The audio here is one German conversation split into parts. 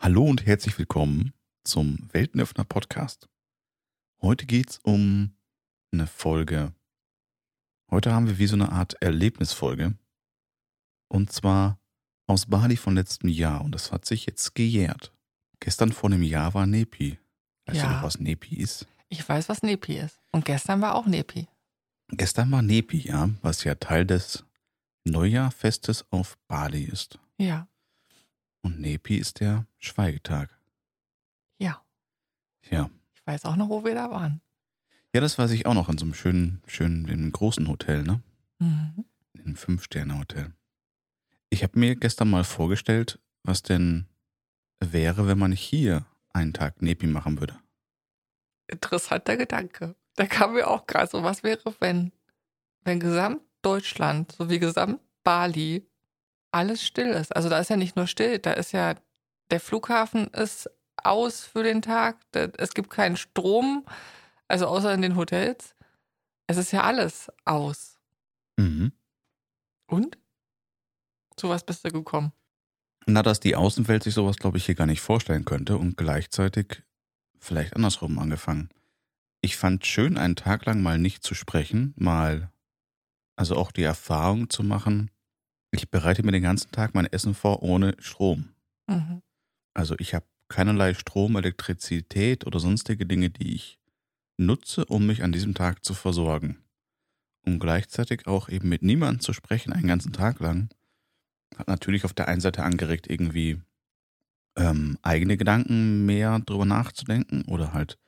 Hallo und herzlich willkommen zum Weltenöffner Podcast. Heute geht es um eine Folge. Heute haben wir wie so eine Art Erlebnisfolge. Und zwar aus Bali von letztem Jahr. Und das hat sich jetzt gejährt. Gestern vor einem Jahr war Nepi. Weißt Ja. du noch, was Nepi ist? Ich weiß, was Nepi ist. Und gestern war auch Nepi. Gestern war Nepi, ja, was ja Teil des Neujahrfestes auf Bali ist. Ja. Und Nepi ist der Schweigetag. Ja. Ja. Ich weiß auch noch, wo wir da waren. Ja, das weiß ich auch noch in so einem schönen, schönen, in einem großen Hotel, ne? Mhm. In einem Fünf-Sterne-Hotel. Ich habe mir gestern mal vorgestellt, was denn wäre, wenn man hier einen Tag Nepi machen würde. Interessanter Gedanke. Da kam mir auch gerade so, was wäre, wenn, wenn gesamt Deutschland sowie gesamt Bali alles still ist. Also da ist ja nicht nur still, da ist ja, der Flughafen ist aus für den Tag, es gibt keinen Strom, also außer in den Hotels. Es ist ja alles aus. Mhm. Und? Zu was bist du gekommen? Na, dass die Außenwelt sich sowas, glaube ich, hier gar nicht vorstellen könnte und gleichzeitig vielleicht andersrum angefangen. Ich fand schön, einen Tag lang mal nicht zu sprechen, mal, also auch die Erfahrung zu machen, ich bereite mir den ganzen Tag mein Essen vor ohne Strom. Mhm. Also ich habe keinerlei Strom, Elektrizität oder sonstige Dinge, die ich nutze, um mich an diesem Tag zu versorgen. Und gleichzeitig auch eben mit niemandem zu sprechen, einen ganzen Tag lang, hat natürlich auf der einen Seite angeregt, irgendwie ähm, eigene Gedanken mehr drüber nachzudenken oder halt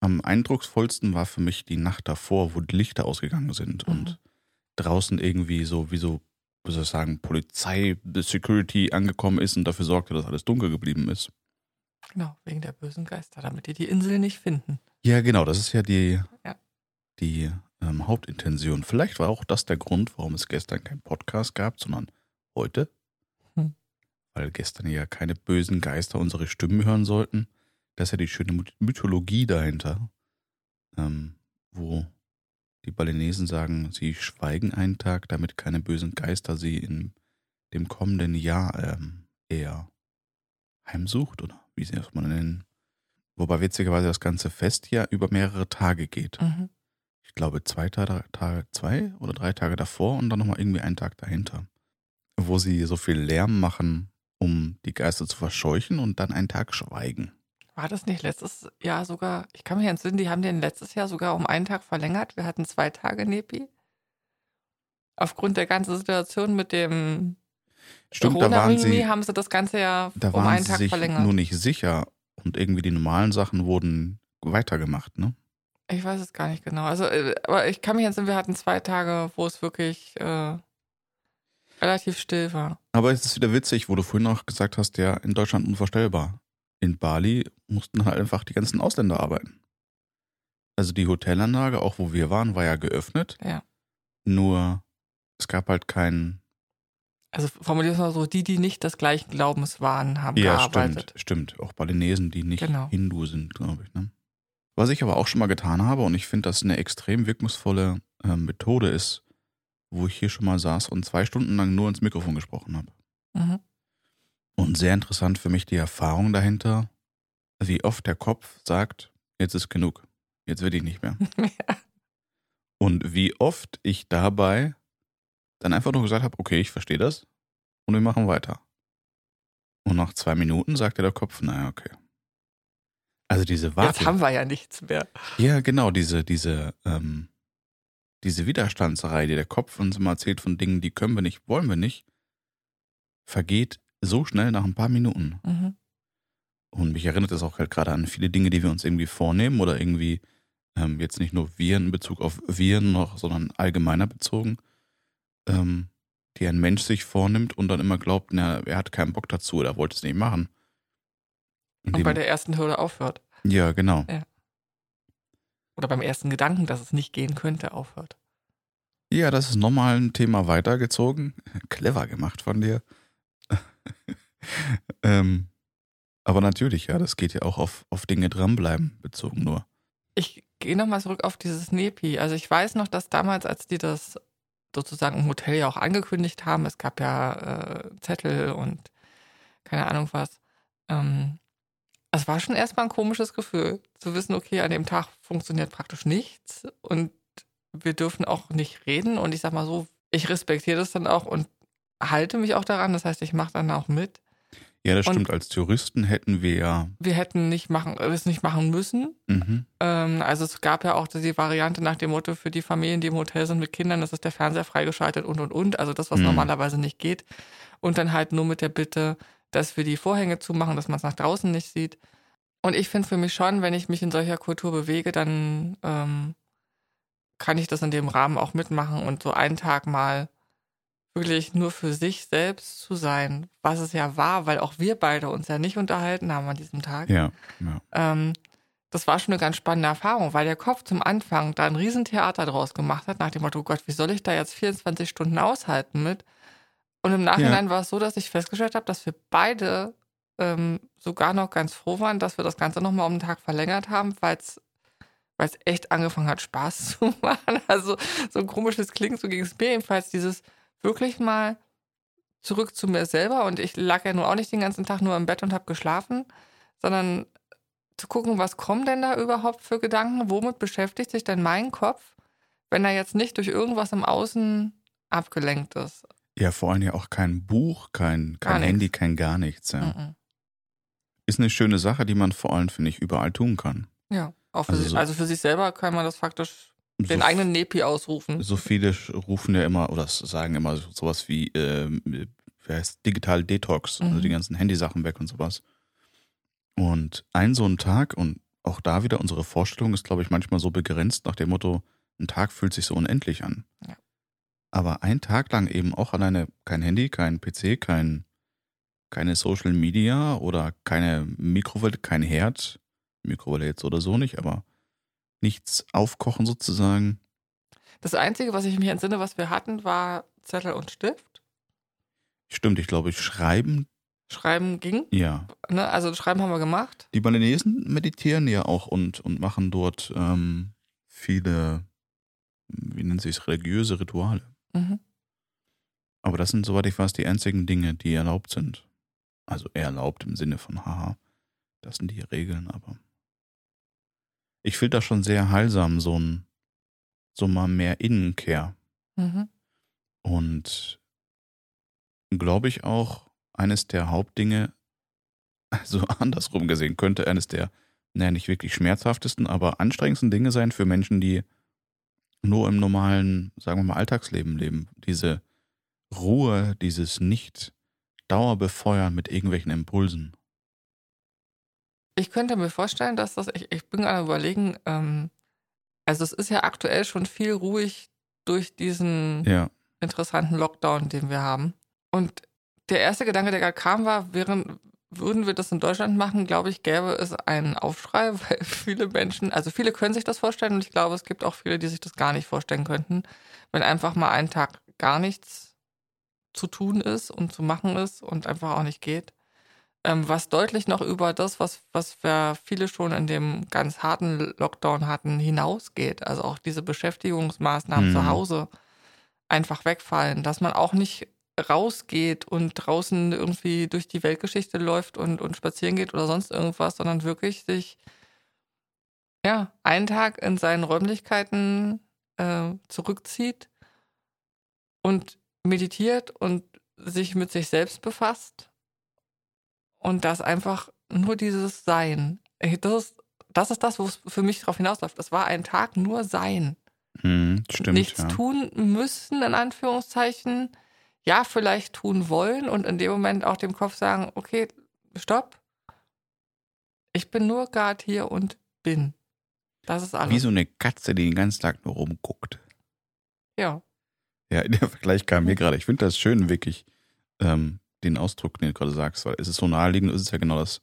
am eindrucksvollsten war für mich die Nacht davor, wo die Lichter ausgegangen sind Mhm. und draußen irgendwie so, wie so, wie soll ich sagen, Polizei, Security angekommen ist und dafür sorgte, dass alles dunkel geblieben ist. Genau, wegen der bösen Geister, damit die die Insel nicht finden. Ja, genau, das ist ja die, Ja. die ähm, Hauptintention. Vielleicht war auch das der Grund, warum es gestern keinen Podcast gab, sondern heute. Hm. Weil gestern ja keine bösen Geister unsere Stimmen hören sollten. Das ist ja die schöne My- Mythologie dahinter, ähm, wo die Balinesen sagen, sie schweigen einen Tag, damit keine bösen Geister sie in dem kommenden Jahr ähm, eher heimsucht oder wie sie das mal nennen. Wobei witzigerweise das ganze Fest ja über mehrere Tage geht. Mhm. Ich glaube zwei Tage, Tage, zwei oder drei Tage davor und dann nochmal irgendwie einen Tag dahinter. Wo sie so viel Lärm machen, um die Geister zu verscheuchen und dann einen Tag schweigen. War das nicht letztes Jahr sogar? Ich kann mich entsinnen, die haben den letztes Jahr sogar um einen Tag verlängert. Wir hatten zwei Tage Nepi. Aufgrund der ganzen Situation mit dem Stimmt, da waren sie, haben sie das ganze Jahr da um einen Tag sich verlängert. nur nicht sicher und irgendwie die normalen Sachen wurden weitergemacht, ne? Ich weiß es gar nicht genau. Also, äh, aber ich kann mich entsinnen, wir hatten zwei Tage, wo es wirklich äh, relativ still war. Aber es ist wieder witzig, wo du vorhin auch gesagt hast, ja, in Deutschland unvorstellbar. In Bali mussten halt einfach die ganzen Ausländer arbeiten. Also die Hotelanlage, auch wo wir waren, war ja geöffnet. Ja. Nur es gab halt keinen. Also formulieren wir mal so, die, die nicht des gleichen Glaubens waren, haben Ja, gearbeitet. stimmt, stimmt. Auch Balinesen, die nicht Genau. Hindu sind, glaube ich. Ne? Was ich aber auch schon mal getan habe, und ich finde, das eine extrem wirkungsvolle äh, Methode ist, wo ich hier schon mal saß und zwei Stunden lang nur ins Mikrofon gesprochen habe. Mhm. Und sehr interessant für mich die Erfahrung dahinter, wie oft der Kopf sagt, jetzt ist genug, jetzt will ich nicht mehr. ja. Und wie oft ich dabei dann einfach nur gesagt habe, okay, ich verstehe das und wir machen weiter. Und nach zwei Minuten sagte der Kopf, naja, okay. Also diese Jetzt Warte. haben wir ja nichts mehr. Ja, genau, diese, diese, ähm, diese Widerstandsreihe, die der Kopf uns immer erzählt von Dingen, die können wir nicht, wollen wir nicht, vergeht so schnell nach ein paar Minuten. Mhm. Und mich erinnert es auch halt gerade an viele Dinge, die wir uns irgendwie vornehmen oder irgendwie ähm, jetzt nicht nur wir in Bezug auf wir noch, sondern allgemeiner bezogen, ähm, die ein Mensch sich vornimmt und dann immer glaubt, na, er hat keinen Bock dazu oder wollte es nicht machen. Und Und bei der ersten Hürde aufhört. ja, genau. Oder beim ersten Gedanken, dass es nicht gehen könnte, aufhört. Ja, das ist nochmal ein Thema weitergezogen. Clever gemacht von dir. Ähm, aber natürlich, ja, das geht ja auch auf, auf Dinge dranbleiben bezogen nur. Ich gehe nochmal zurück auf dieses Nepi. Also ich weiß noch, dass damals, als die das sozusagen im Hotel ja auch angekündigt haben, es gab ja äh, Zettel und keine Ahnung was, ähm, es war schon erstmal ein komisches Gefühl, zu wissen, okay, an dem Tag funktioniert praktisch nichts und wir dürfen auch nicht reden. Und ich sag mal so, ich respektiere das dann auch und halte mich auch daran. Das heißt, ich mache dann auch mit. Ja, das stimmt. Und Als Touristen hätten wir ja. Wir hätten nicht machen, es nicht machen müssen. Mhm. Ähm, also es gab ja auch die Variante nach dem Motto für die Familien, die im Hotel sind mit Kindern, das ist der Fernseher freigeschaltet und und und. Also das, was mhm. normalerweise nicht geht. Und dann halt nur mit der Bitte, dass wir die Vorhänge zumachen, dass man es nach draußen nicht sieht. Und ich finde für mich schon, wenn ich mich in solcher Kultur bewege, dann ähm, kann ich das in dem Rahmen auch mitmachen und so einen Tag mal wirklich nur für sich selbst zu sein, was es ja war, weil auch wir beide uns ja nicht unterhalten haben an diesem Tag. Ja. ja. Ähm, das war schon eine ganz spannende Erfahrung, weil der Kopf zum Anfang da ein Riesentheater draus gemacht hat, nach dem Motto, oh Gott, wie soll ich da jetzt 24 Stunden aushalten mit? Und im Nachhinein ja. war es so, dass ich festgestellt habe, dass wir beide ähm, sogar noch ganz froh waren, dass wir das Ganze nochmal um einen Tag verlängert haben, weil es weil es echt angefangen hat, Spaß zu machen. Also so ein komisches klingt, so ging es mir jedenfalls, dieses wirklich mal zurück zu mir selber. Und ich lag ja nur auch nicht den ganzen Tag nur im Bett und habe geschlafen, sondern zu gucken, was kommen denn da überhaupt für Gedanken? Womit beschäftigt sich denn mein Kopf, wenn er jetzt nicht durch irgendwas im Außen abgelenkt ist? Ja, vor allem ja auch kein Buch, kein, kein Handy, kein gar nichts. Ja. Mhm. Ist eine schöne Sache, die man vor allem, finde ich, überall tun kann. Ja. Auch für also, sich, so also für sich selber kann man das faktisch den so eigenen Nepi ausrufen. So viele rufen ja immer oder sagen immer sowas wie, äh, wie heißt Digital Detox, mhm. also die mhm. ganzen Handysachen weg und sowas. Und ein so ein Tag und auch da wieder unsere Vorstellung ist, glaube ich, manchmal so begrenzt nach dem Motto, ein Tag fühlt sich so unendlich an. Ja. Aber ein Tag lang eben auch alleine kein Handy, kein PC, kein, keine Social Media oder keine Mikrowelle, kein Herd, Mikrowelle jetzt oder so nicht, aber nichts aufkochen sozusagen. Das Einzige, was ich mich entsinne, was wir hatten, war Zettel und Stift. Stimmt, ich glaube, schreiben. Schreiben ging. Ja. Ne? Also schreiben haben wir gemacht. Die Balinesen meditieren ja auch und, und machen dort ähm, viele, wie nennen sie es, religiöse Rituale. Mhm. Aber das sind, soweit ich weiß, die einzigen Dinge, die erlaubt sind. Also erlaubt im Sinne von, haha, das sind die Regeln, aber ich finde das schon sehr heilsam, so ein, so mal mehr Innenkehr. Mhm. Und glaube ich auch, eines der Hauptdinge, also andersrum gesehen, könnte eines der, naja, nicht wirklich schmerzhaftesten, aber anstrengendsten Dinge sein für Menschen, die nur im normalen, sagen wir mal, Alltagsleben leben. Diese Ruhe, dieses Nicht-Dauerbefeuern mit irgendwelchen Impulsen. Ich könnte mir vorstellen, dass das, ich, ich bin gerade überlegen, ähm, also es ist ja aktuell schon viel ruhig durch diesen ja. interessanten Lockdown, den wir haben. Und der erste Gedanke, der gerade kam, war, während, würden wir das in Deutschland machen, glaube ich, gäbe es einen Aufschrei, weil viele Menschen, also viele können sich das vorstellen und ich glaube, es gibt auch viele, die sich das gar nicht vorstellen könnten, wenn einfach mal einen Tag gar nichts zu tun ist und zu machen ist und einfach auch nicht geht ähm, was deutlich noch über das, was, was wir viele schon in dem ganz harten Lockdown hatten, hinausgeht. Also auch diese Beschäftigungsmaßnahmen mhm. zu Hause einfach wegfallen, dass man auch nicht rausgeht und draußen irgendwie durch die Weltgeschichte läuft und, und spazieren geht oder sonst irgendwas, sondern wirklich sich ja einen Tag in seinen Räumlichkeiten äh, zurückzieht und meditiert und sich mit sich selbst befasst und das einfach nur dieses Sein. Das ist das, ist das wo es für mich darauf hinausläuft. Das war ein Tag nur Sein. Hm, stimmt. Nichts ja. tun müssen, in Anführungszeichen. Ja, vielleicht tun wollen und in dem Moment auch dem Kopf sagen: Okay, stopp. Ich bin nur gerade hier und bin. Das ist alles. Wie so eine Katze, die den ganzen Tag nur rumguckt. Ja. Ja, der Vergleich kam mir gerade. Ich finde das schön, wirklich. Ähm, den Ausdruck, den du gerade sagst, weil es ist so naheliegend, ist es ja genau das.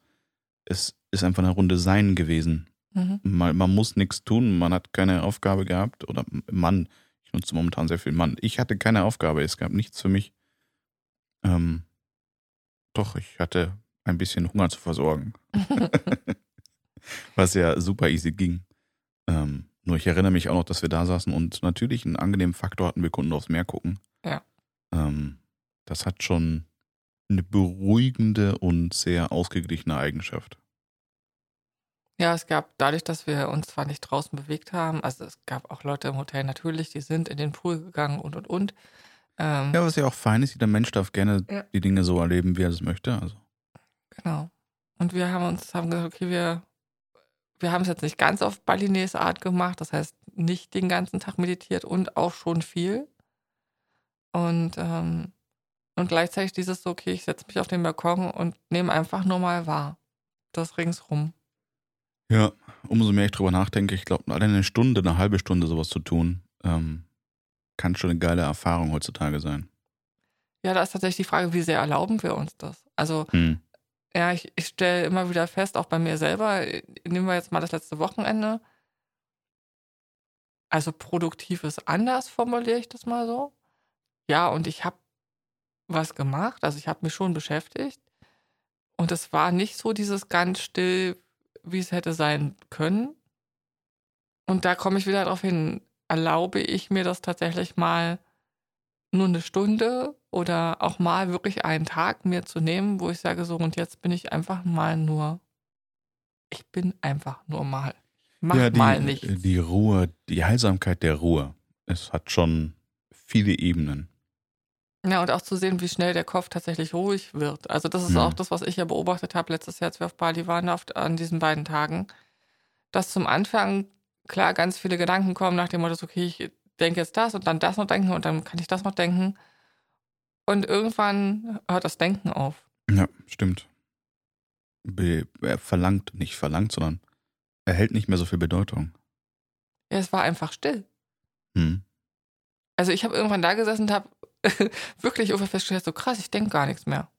Es ist einfach eine Runde Sein gewesen. Mhm. Man, man, muss nichts tun, man hat keine Aufgabe gehabt oder Mann, ich nutze momentan sehr viel Mann. Ich hatte keine Aufgabe, es gab nichts für mich. Ähm, doch, ich hatte ein bisschen Hunger zu versorgen. Was ja super easy ging. Ähm, nur ich erinnere mich auch noch, dass wir da saßen und natürlich einen angenehmen Faktor hatten, wir konnten aufs Meer gucken. Ja. Ähm, das hat schon eine beruhigende und sehr ausgeglichene Eigenschaft. Ja, es gab dadurch, dass wir uns zwar nicht draußen bewegt haben, also es gab auch Leute im Hotel natürlich, die sind in den Pool gegangen und und und. Ähm, Ja, was ja auch fein ist, jeder Mensch darf gerne Ja. die Dinge so erleben, wie er es möchte. Also. Genau. Und wir haben uns haben gesagt, okay, wir, wir haben es jetzt nicht ganz auf Balinese Art gemacht, das heißt nicht den ganzen Tag meditiert und auch schon viel. Und, ähm, und gleichzeitig dieses so, okay, ich setze mich auf den Balkon und nehme einfach nur mal wahr. Das ringsrum. Ja, umso mehr ich drüber nachdenke, ich glaube, allein eine Stunde, eine halbe Stunde sowas zu tun, ähm, kann schon eine geile Erfahrung heutzutage sein. Ja, da ist tatsächlich die Frage, wie sehr erlauben wir uns das? Also, Hm. ja, ich, ich stelle immer wieder fest, auch bei mir selber, nehmen wir jetzt mal das letzte Wochenende. Also produktiv ist anders, formuliere ich das mal so. Ja, und ich habe was gemacht, also ich habe mich schon beschäftigt. Und es war nicht so dieses ganz still, wie es hätte sein können. Und da komme ich wieder darauf hin, erlaube ich mir das tatsächlich mal nur eine Stunde oder auch mal wirklich einen Tag mir zu nehmen, wo ich sage so, und jetzt bin ich einfach mal nur, ich bin einfach nur mal. Mach ja, die, mal nichts. die Ruhe, die Heilsamkeit der Ruhe. Es hat schon viele Ebenen. Ja, und auch zu sehen, wie schnell der Kopf tatsächlich ruhig wird. Also das ist Hm. auch das, was ich ja beobachtet habe letztes Jahr, als wir auf Bali waren, auf, an diesen beiden Tagen. Dass zum Anfang, klar, ganz viele Gedanken kommen nach dem Motto, okay, ich denke jetzt das und dann das noch denken und dann kann ich das noch denken. Und irgendwann hört das Denken auf. Ja, stimmt. Be er verlangt, nicht verlangt, sondern erhält nicht mehr so viel Bedeutung. Ja, es war einfach still. Hm. Also ich habe irgendwann da gesessen und habe wirklich irgendwann festgestellt, so krass, ich denke gar nichts mehr.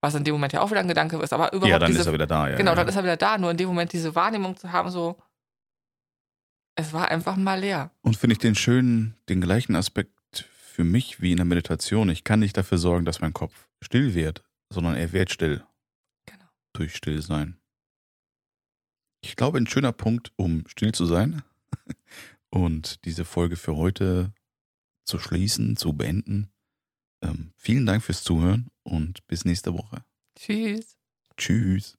Was in dem Moment ja auch wieder ein Gedanke ist, aber überhaupt Ja, dann diese, ist er wieder da. Ja, Genau, ja. dann ist er wieder da. Nur in dem Moment diese Wahrnehmung zu haben, so, es war einfach mal leer. Und finde ich den schönen, den gleichen Aspekt für mich wie in der Meditation. Ich kann nicht dafür sorgen, dass mein Kopf still wird, sondern er wird still. Genau. Durch Stillsein. Ich glaube, ein schöner Punkt, um still zu sein und diese Folge für heute zu schließen, zu beenden. Ähm, vielen Dank fürs Zuhören und bis nächste Woche. Tschüss. Tschüss.